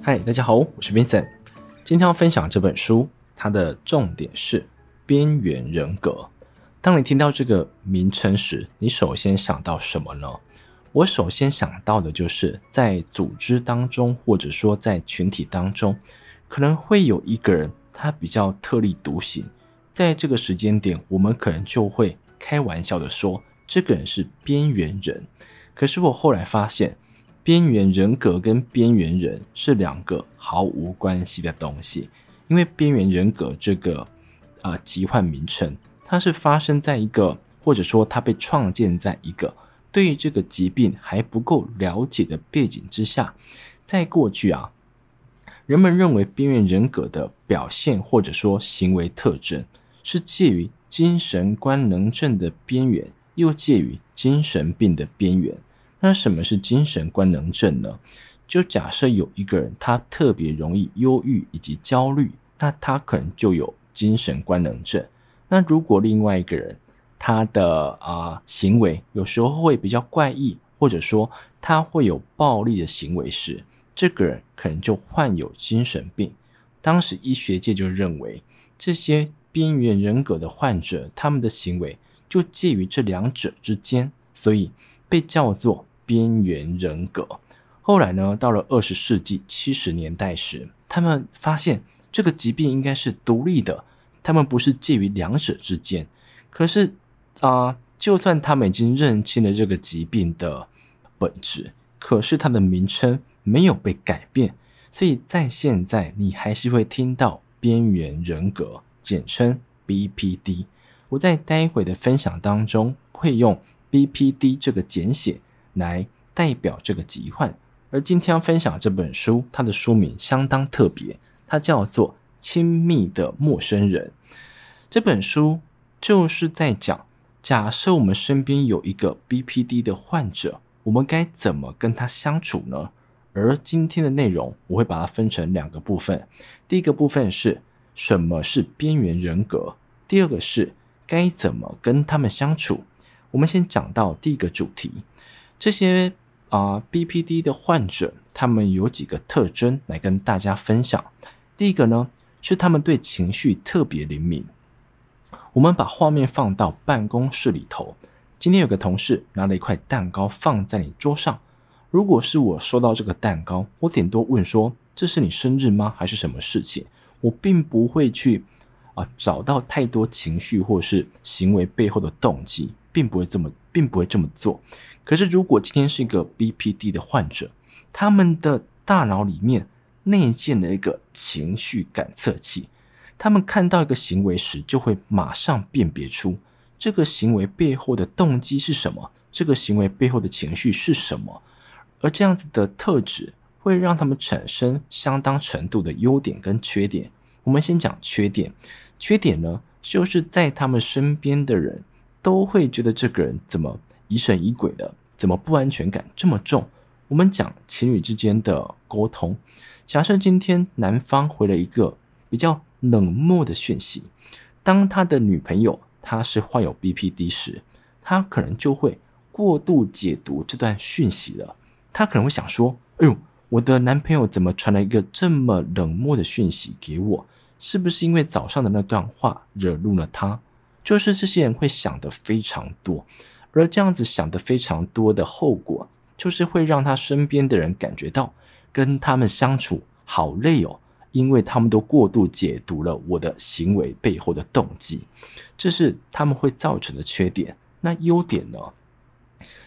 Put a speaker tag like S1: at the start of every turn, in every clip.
S1: 嗨，大家好，我是 Vincent。今天要分享这本书，它的重点是边缘人格。当你听到这个名称时，你首先想到什么呢？我首先想到的就是在组织当中，或者说在群体当中，可能会有一个人，他比较特立独行。在这个时间点，我们可能就会开玩笑的说，这个人是边缘人。可是我后来发现，边缘人格跟边缘人是两个毫无关系的东西，因为边缘人格这个啊、疾患名称，它是发生在一个，或者说它被创建在一个对于这个疾病还不够了解的背景之下。在过去啊，人们认为边缘人格的表现或者说行为特征是介于精神官能症的边缘，又介于精神病的边缘。那什么是精神官能症呢？就假设有一个人，他特别容易忧郁以及焦虑，那他可能就有精神官能症。那如果另外一个人，他的啊、行为有时候会比较怪异，或者说他会有暴力的行为时，这个人可能就患有精神病。当时医学界就认为，这些边缘人格的患者，他们的行为就介于这两者之间，所以被叫做。边缘人格。后来呢，到了二十世纪七十年代时，他们发现这个疾病应该是独立的，他们不是介于两者之间。可是啊、就算他们已经认清了这个疾病的本质，可是它的名称没有被改变，所以在现在你还是会听到边缘人格，简称 BPD。我在待会的分享当中会用 BPD 这个简写。来代表这个疾患，而今天要分享这本书，它的书名相当特别，它叫做《亲密的陌生人》。这本书就是在讲，假设我们身边有一个 BPD 的患者，我们该怎么跟他相处呢？而今天的内容，我会把它分成两个部分。第一个部分是什么是边缘人格，第二个是该怎么跟他们相处。我们先讲到第一个主题。这些啊、BPD 的患者，他们有几个特征来跟大家分享。第一个呢，是他们对情绪特别灵敏。我们把画面放到办公室里头，今天有个同事拿了一块蛋糕放在你桌上。如果是我收到这个蛋糕，我顶多问说：“这是你生日吗？还是什么事情？”我并不会去啊、找到太多情绪或是行为背后的动机，并不会这么，并不会这么做。可是，如果今天是一个 BPD 的患者，他们的大脑里面内建了一个情绪感测器，他们看到一个行为时，就会马上辨别出这个行为背后的动机是什么，这个行为背后的情绪是什么。而这样子的特质会让他们产生相当程度的优点跟缺点。我们先讲缺点，缺点呢，就是在他们身边的人都会觉得这个人怎么疑神疑鬼的，怎么不安全感这么重？我们讲情侣之间的沟通，假设今天男方回了一个比较冷漠的讯息，当他的女朋友她是患有 BPD 时，他可能就会过度解读这段讯息了。他可能会想说：“哎呦，我的男朋友怎么传了一个这么冷漠的讯息给我？是不是因为早上的那段话惹怒了他？”就是这些人会想的非常多。而这样子想的非常多的后果，就是会让他身边的人感觉到跟他们相处好累哦，因为他们都过度解读了我的行为背后的动机，这是他们会造成的缺点。那优点呢？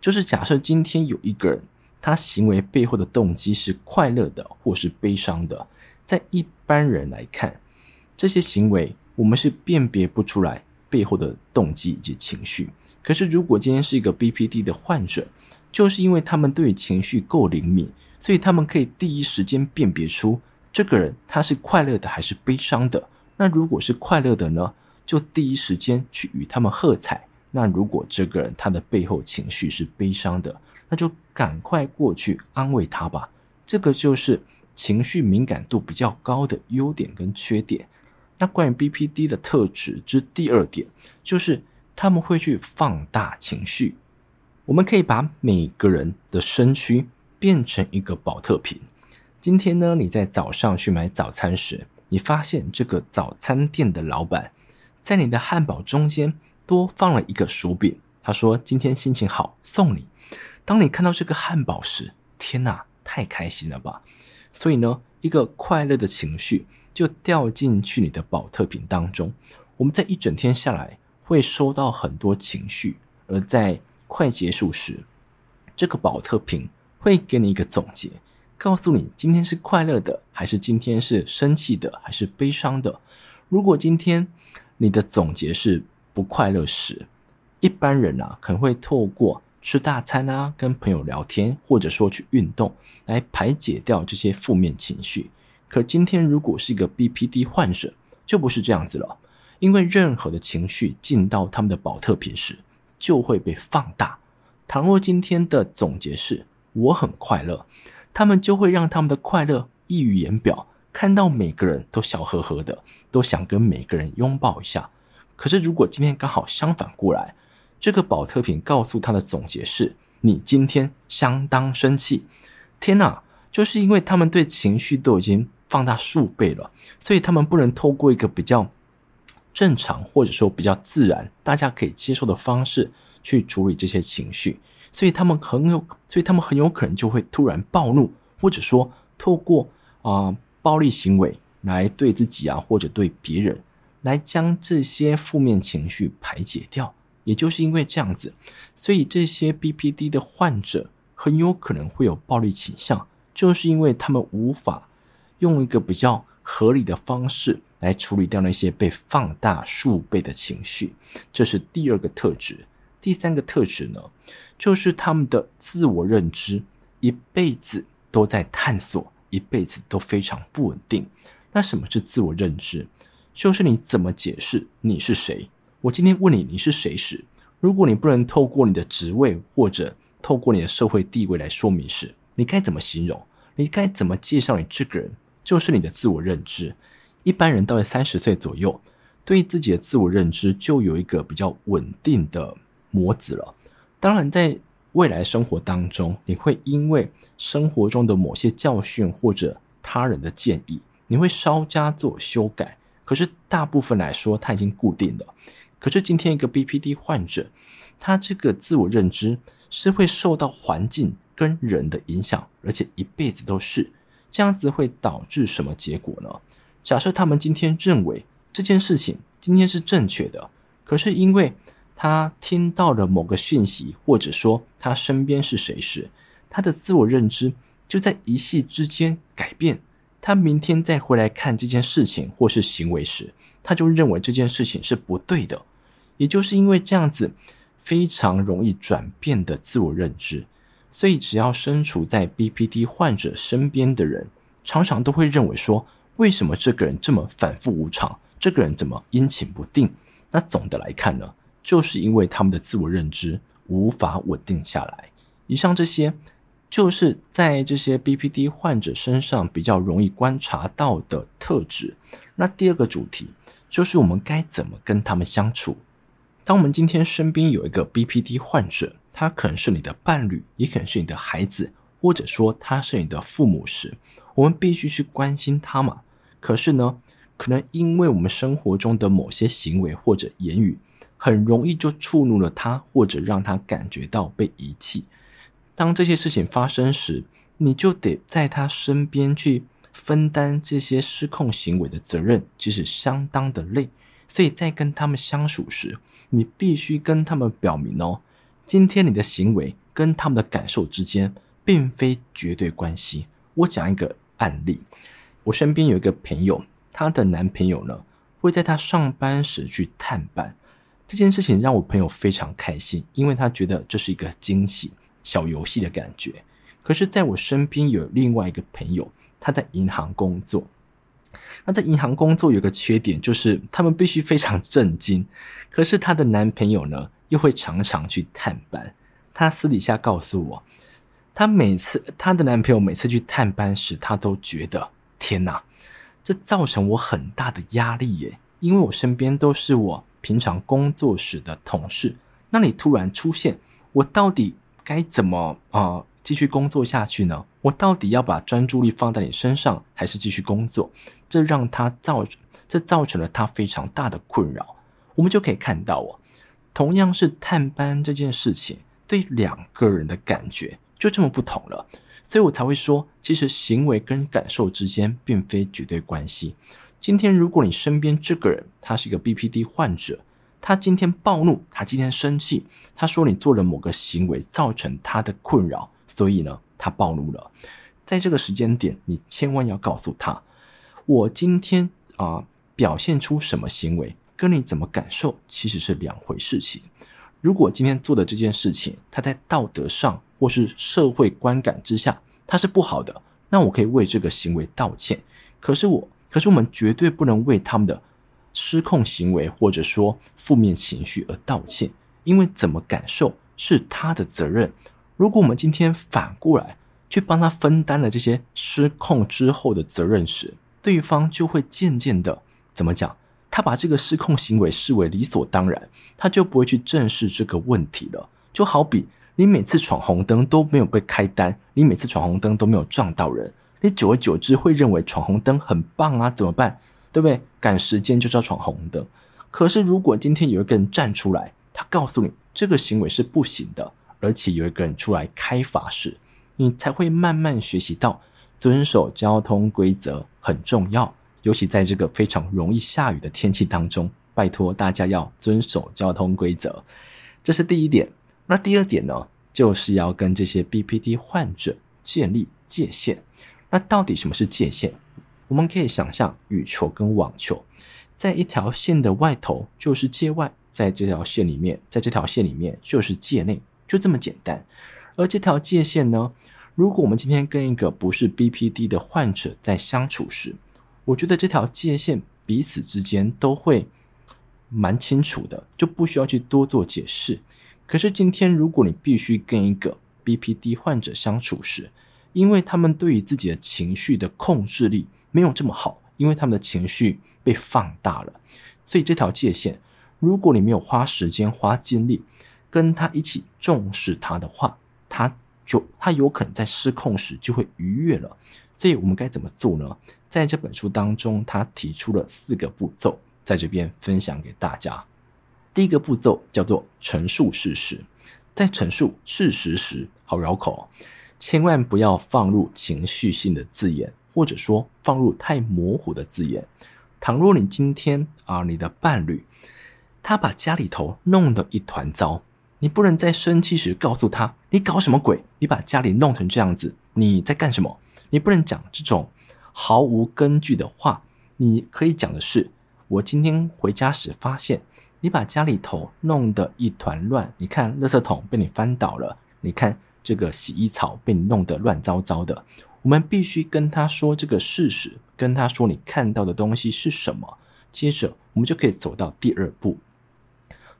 S1: 就是假设今天有一个人，他行为背后的动机是快乐的或是悲伤的，在一般人来看，这些行为我们是辨别不出来背后的动机以及情绪。可是，如果今天是一个 BPD 的患者，就是因为他们对情绪够灵敏，所以他们可以第一时间辨别出这个人他是快乐的还是悲伤的。那如果是快乐的呢，就第一时间去与他们喝彩。那如果这个人他的背后情绪是悲伤的，那就赶快过去安慰他吧。这个就是情绪敏感度比较高的优点跟缺点。那关于 BPD 的特质之第二点就是。他们会去放大情绪。我们可以把每个人的身躯变成一个保特瓶，今天呢，你在早上去买早餐时，你发现这个早餐店的老板在你的汉堡中间多放了一个薯饼。他说：“今天心情好，送你。”当你看到这个汉堡时，天哪，太开心了吧！所以呢，一个快乐的情绪就掉进去你的宝特瓶当中。我们在一整天下来会收到很多情绪，而在快结束时，这个宝特瓶会给你一个总结，告诉你今天是快乐的，还是今天是生气的，还是悲伤的。如果今天你的总结是不快乐时，一般人啊可能会透过吃大餐啊、跟朋友聊天，或者说去运动来排解掉这些负面情绪。可今天如果是一个 BPD 患者，就不是这样子了。因为任何的情绪进到他们的宝特瓶时，就会被放大。倘若今天的总结是“我很快乐”，他们就会让他们的快乐溢于言表，看到每个人都笑呵呵的，都想跟每个人拥抱一下。可是如果今天刚好相反过来，这个宝特瓶告诉他的总结是“你今天相当生气”，天哪！就是因为他们对情绪都已经放大数倍了，所以他们不能透过一个比较。正常或者说比较自然，大家可以接受的方式去处理这些情绪，所以他们很有，所以他们很有可能就会突然暴怒，或者说透过啊、暴力行为来对自己啊或者对别人，来将这些负面情绪排解掉。也就是因为这样子，所以这些 BPD 的患者很有可能会有暴力倾向，就是因为他们无法用一个比较合理的方式。来处理掉那些被放大数倍的情绪，这是第二个特质。第三个特质呢，就是他们的自我认知一辈子都在探索，一辈子都非常不稳定。那什么是自我认知？就是你怎么解释你是谁？我今天问你你是谁时，如果你不能透过你的职位或者透过你的社会地位来说明时，你该怎么形容？你该怎么介绍你这个人？就是你的自我认知。一般人到了三十岁左右，对自己的自我认知就有一个比较稳定的模子了。当然，在未来生活当中，你会因为生活中的某些教训或者他人的建议，你会稍加做修改。可是大部分来说，它已经固定了。可是今天一个 BPD 患者，他这个自我认知是会受到环境跟人的影响，而且一辈子都是这样子，会导致什么结果呢？假设他们今天认为这件事情今天是正确的，可是因为他听到了某个讯息，或者说他身边是谁时，他的自我认知就在一夕之间改变。他明天再回来看这件事情或是行为时，他就认为这件事情是不对的。也就是因为这样子非常容易转变的自我认知，所以只要身处在 BPD 患者身边的人，常常都会认为说。为什么这个人这么反复无常？这个人怎么阴晴不定？那总的来看呢，就是因为他们的自我认知无法稳定下来。以上这些，就是在这些 BPD 患者身上比较容易观察到的特质。那第二个主题就是我们该怎么跟他们相处。当我们今天身边有一个 BPD 患者，他可能是你的伴侣，也可能是你的孩子，或者说他是你的父母时，我们必须去关心他嘛。可是呢，可能因为我们生活中的某些行为或者言语，很容易就触怒了他，或者让他感觉到被遗弃。当这些事情发生时，你就得在他身边去分担这些失控行为的责任，其实相当的累。所以在跟他们相处时，你必须跟他们表明哦，今天你的行为跟他们的感受之间，并非绝对关系。我讲一个案例。我身边有一个朋友，她的男朋友呢，会在她上班时去探班。这件事情让我朋友非常开心，因为他觉得这是一个惊喜、小游戏的感觉。可是，在我身边有另外一个朋友，他在银行工作。那在银行工作有个缺点，就是他们必须非常震惊。可是，她的男朋友呢，又会常常去探班。她私底下告诉我，她每次她的男朋友每次去探班时，她都觉得。天哪，这造成我很大的压力耶！因为我身边都是我平常工作时的同事，那你突然出现，我到底该怎么啊、呃？继续工作下去呢？我到底要把专注力放在你身上，还是继续工作？这让他造，这造成了他非常大的困扰。我们就可以看到哦，同样是探班这件事情，对两个人的感觉就这么不同了。所以我才会说，其实行为跟感受之间并非绝对关系。今天如果你身边这个人他是一个 BPD 患者，他今天暴怒，他今天生气，他说你做了某个行为造成他的困扰，所以呢，他暴怒了。在这个时间点，你千万要告诉他，我今天啊、表现出什么行为，跟你怎么感受其实是两回事情。如果今天做的这件事情，它在道德上或是社会观感之下，它是不好的，那我可以为这个行为道歉。可是我，可是我们绝对不能为他们的。失控行为或者说负面情绪而道歉，因为怎么感受是他的责任。如果我们今天反过来去帮他分担了这些失控之后的责任时，对方就会渐渐的怎么讲？他把这个失控行为视为理所当然，他就不会去正视这个问题了。就好比你每次闯红灯都没有被开单，你每次闯红灯都没有撞到人，你久而久之会认为闯红灯很棒啊？怎么办？对不对？赶时间就是要闯红灯。可是，如果今天有一个人站出来，他告诉你这个行为是不行的，而且有一个人出来开罚时，你才会慢慢学习到遵守交通规则很重要。尤其在这个非常容易下雨的天气当中，拜托大家要遵守交通规则。这是第一点。那第二点呢，就是要跟这些 BPD 患者建立界限。那到底什么是界限？我们可以想象羽球跟网球，在一条线的外头就是界外，在这条线里面，在这条线里面就是界内，就这么简单。而这条界限呢，如果我们今天跟一个不是 BPD 的患者在相处时，我觉得这条界限彼此之间都会蛮清楚的，就不需要去多做解释。可是今天如果你必须跟一个 BPD 患者相处时，因为他们对于自己的情绪的控制力，没有这么好，因为他们的情绪被放大了，所以这条界限，如果你没有花时间、花精力跟他一起重视他的话，他就他有可能在失控时就会逾越了。所以我们该怎么做呢？在这本书当中，他提出了四个步骤，在这边分享给大家。第一个步骤叫做陈述事实，在陈述事实时，好绕口，千万不要放入情绪性的字眼。或者说放入太模糊的字眼。倘若你今天啊，你的伴侣他把家里头弄得一团糟，你不能在生气时告诉他：“你搞什么鬼？你把家里弄成这样子，你在干什么？”你不能讲这种毫无根据的话。你可以讲的是：“我今天回家时发现你把家里头弄得一团乱，你看垃圾桶被你翻倒了，你看这个洗衣槽被你弄得乱糟糟的。”我们必须跟他说这个事实，跟他说你看到的东西是什么。接着，我们就可以走到第二步。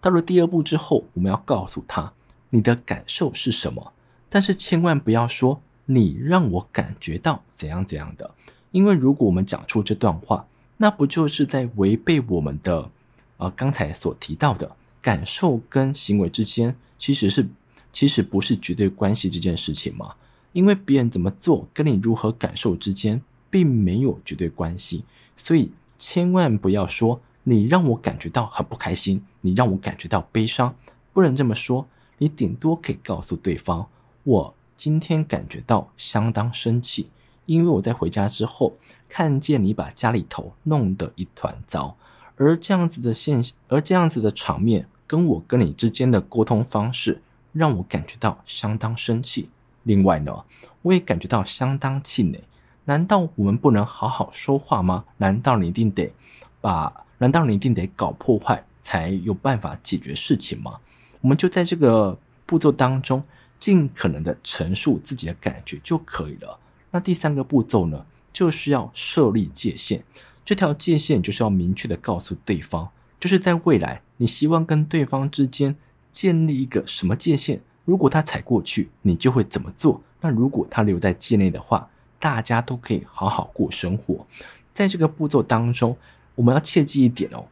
S1: 到了第二步之后，我们要告诉他你的感受是什么，但是千万不要说你让我感觉到怎样怎样的，因为如果我们讲出这段话，那不就是在违背我们的呃刚才所提到的感受跟行为之间其实是其实不是绝对关系这件事情吗？因为别人怎么做跟你如何感受之间并没有绝对关系，所以千万不要说你让我感觉到很不开心，你让我感觉到悲伤，不能这么说。你顶多可以告诉对方，我今天感觉到相当生气，因为我在回家之后看见你把家里头弄得一团糟，而这样子的现，而这样子的场面跟我跟你之间的沟通方式让我感觉到相当生气。另外呢，我也感觉到相当气馁。难道我们不能好好说话吗？难道你一定得把？难道你一定得搞破坏才有办法解决事情吗？我们就在这个步骤当中，尽可能的陈述自己的感觉就可以了。那第三个步骤呢，就是要设立界限。这条界限就是要明确的告诉对方，就是在未来，你希望跟对方之间建立一个什么界限？如果他踩过去，你就会怎么做？那如果他留在界内的话，大家都可以好好过生活。在这个步骤当中，我们要切记一点哦，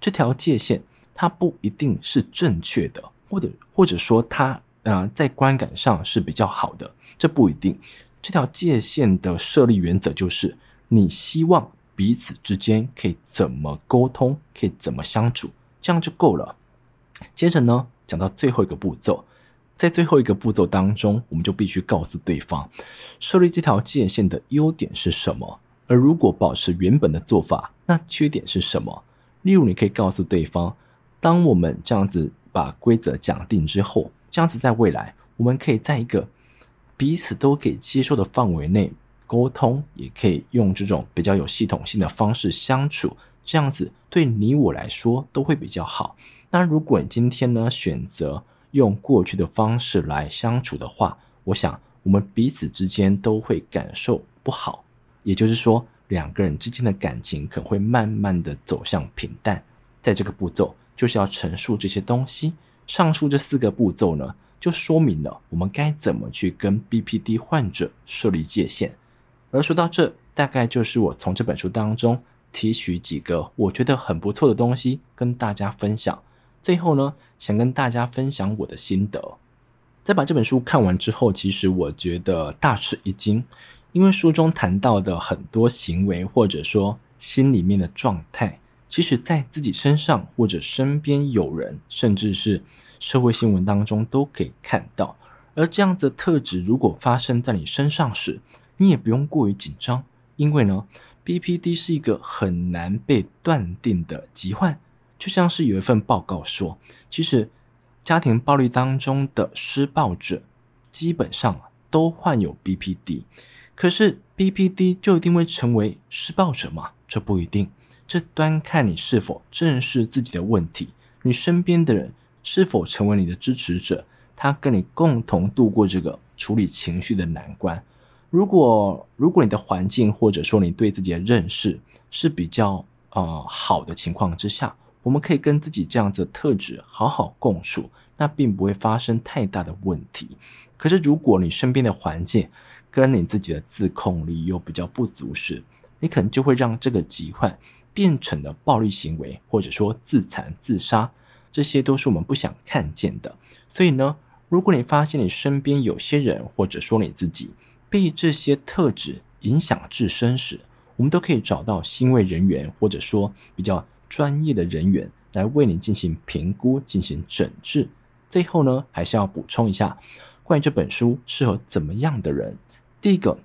S1: 这条界限它不一定是正确的，或者或者说它啊、呃，在观感上是比较好的，这不一定。这条界限的设立原则就是，你希望彼此之间可以怎么沟通，可以怎么相处，这样就够了。接着呢，讲到最后一个步骤，在最后一个步骤当中，我们就必须告诉对方，设立这条界限的优点是什么，而如果保持原本的做法，那缺点是什么？例如，你可以告诉对方，当我们这样子把规则讲定之后。这样子，在未来，我们可以在一个彼此都可以接受的范围内沟通，也可以用这种比较有系统性的方式相处。这样子对你我来说都会比较好。那如果你今天呢，选择用过去的方式来相处的话，我想我们彼此之间都会感受不好。也就是说，两个人之间的感情可能会慢慢的走向平淡。在这个步骤，就是要陈述这些东西。上述这四个步骤呢，就说明了我们该怎么去跟 BPD 患者设立界限。而说到这，大概就是我从这本书当中提取几个我觉得很不错的东西跟大家分享。最后呢，想跟大家分享我的心得。在把这本书看完之后，其实我觉得大吃一惊，因为书中谈到的很多行为或者说心里面的状态。其实，在自己身上或者身边有人，甚至是社会新闻当中都可以看到。而这样子的特质，如果发生在你身上时，你也不用过于紧张，因为呢，BPD 是一个很难被断定的疾患。就像是有一份报告说，其实家庭暴力当中的施暴者基本上都患有 BPD。可是 BPD 就一定会成为施暴者吗？这不一定。这端看你是否正视自己的问题，你身边的人是否成为你的支持者，他跟你共同度过这个处理情绪的难关。如果如果你的环境或者说你对自己的认识是比较呃好的情况之下，我们可以跟自己这样子的特质好好共处，那并不会发生太大的问题。可是如果你身边的环境跟你自己的自控力又比较不足时，你可能就会让这个疾患。变成了暴力行为，或者说自残、自杀，这些都是我们不想看见的。所以呢，如果你发现你身边有些人，或者说你自己被这些特质影响至深时，我们都可以找到心卫人员，或者说比较专业的人员来为你进行评估、进行诊治。最后呢，还是要补充一下，关于这本书适合怎么样的人。第一个，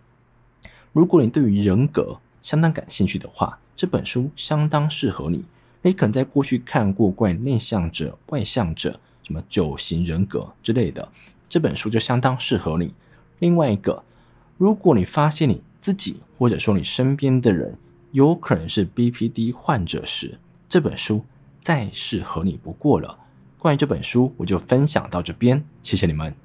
S1: 如果你对于人格相当感兴趣的话。这本书相当适合你。你可能在过去看过关于内向者、外向者、什么九型人格之类的，这本书就相当适合你。另外一个，如果你发现你自己或者说你身边的人有可能是 BPD 患者时，这本书再适合你不过了。关于这本书，我就分享到这边，谢谢你们。